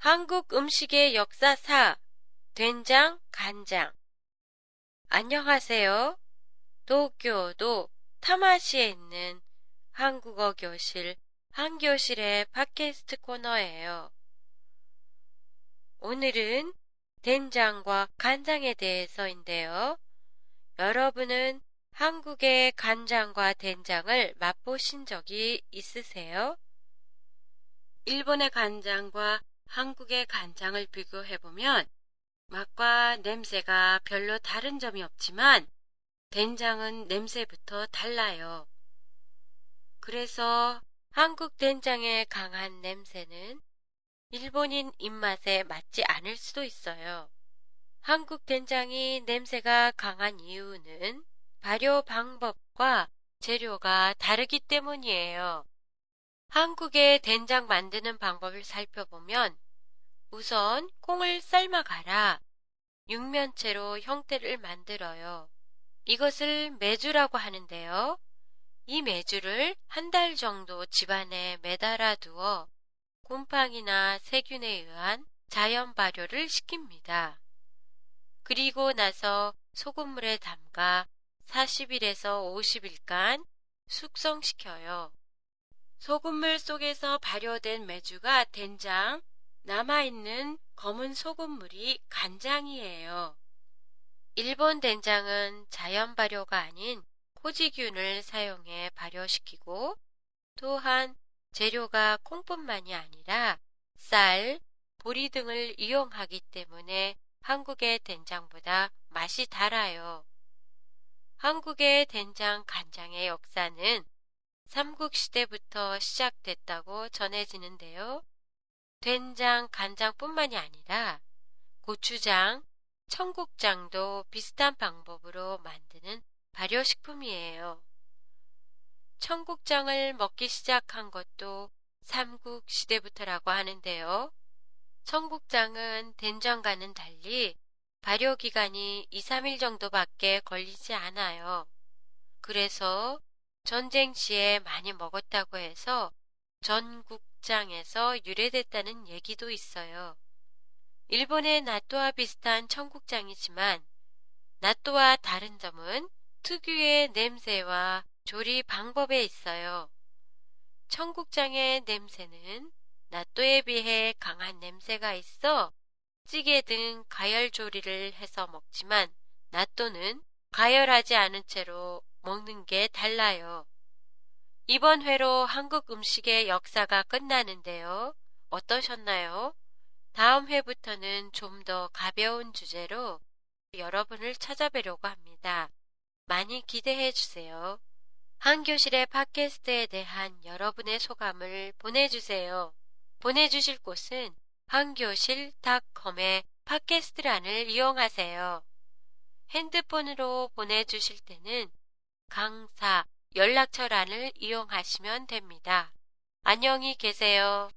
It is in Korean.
한국 음식의 역사사 된장, 간장 안녕하세요. 도쿄도 타마시에 있는 한국어 교실 한교실의 팟캐스트 코너예요. 오늘은 된장과 간장에 대해서인데요. 여러분은 한국의 간장과 된장을 맛보신 적이 있으세요? 일본의 간장과 한국의 간장을 비교해보면 맛과 냄새가 별로 다른 점이 없지만 된장은 냄새부터 달라요. 그래서 한국 된장의 강한 냄새는 일본인 입맛에 맞지 않을 수도 있어요. 한국 된장이 냄새가 강한 이유는 발효 방법과 재료가 다르기 때문이에요. 한국의 된장 만드는 방법을 살펴보면 우선 콩을 삶아가라 육면체로 형태를 만들어요. 이것을 매주라고 하는데요. 이 매주를 한 달 정도 집안에 매달아 두어 곰팡이나 세균에 의한 자연 발효를 시킵니다. 그리고 나서 소금물에 담가 40일에서 50일간 숙성시켜요. 소금물 속에서 발효된 메주가 된장, 남아있는 검은 소금물이 간장이에요. 일본 된장은 자연 발효가 아닌 코지균을 사용해 발효시키고 또한 재료가 콩뿐만이 아니라 쌀, 보리 등을 이용하기 때문에 한국의 된장보다 맛이 달아요. 한국의 된장 간장의 역사는 삼국시대부터 시작됐다고 전해지는데요. 된장, 간장뿐만이 아니라 고추장, 청국장도 비슷한 방법으로 만드는 발효식품이에요. 청국장을 먹기 시작한 것도 삼국 시대부터라고 하는데요. 청국장은 된장과는 달리 발효 기간이 2, 3일 정도밖에 걸리지 않아요. 그래서 전쟁 시에 많이 먹었다고 해서 전국장에서 유래됐다는 얘기도 있어요. 일본의 나또와 비슷한 청국장이지만 나또와 다른 점은 특유의 냄새와 조리 방법에 있어요. 청국장의 냄새는 나또에 비해 강한 냄새가 있어 찌개 등 가열 조리를 해서 먹지만 나또는 가열하지 않은 채로 먹는 게 달라요. 이번 회로 한국 음식의 역사가 끝나는데요. 어떠셨나요? 다음 회부터는 좀 더 가벼운 주제로 여러분을 찾아뵈려고 합니다. 많이 기대해 주세요. 한교실의 팟캐스트에 대한 여러분의 소감을 보내주세요. 보내주실 곳은 한교실닷컴의 팟캐스트란을 이용하세요. 핸드폰으로 보내주실 때는 강사 연락처란을 이용하시면 됩니다. 안녕히 계세요.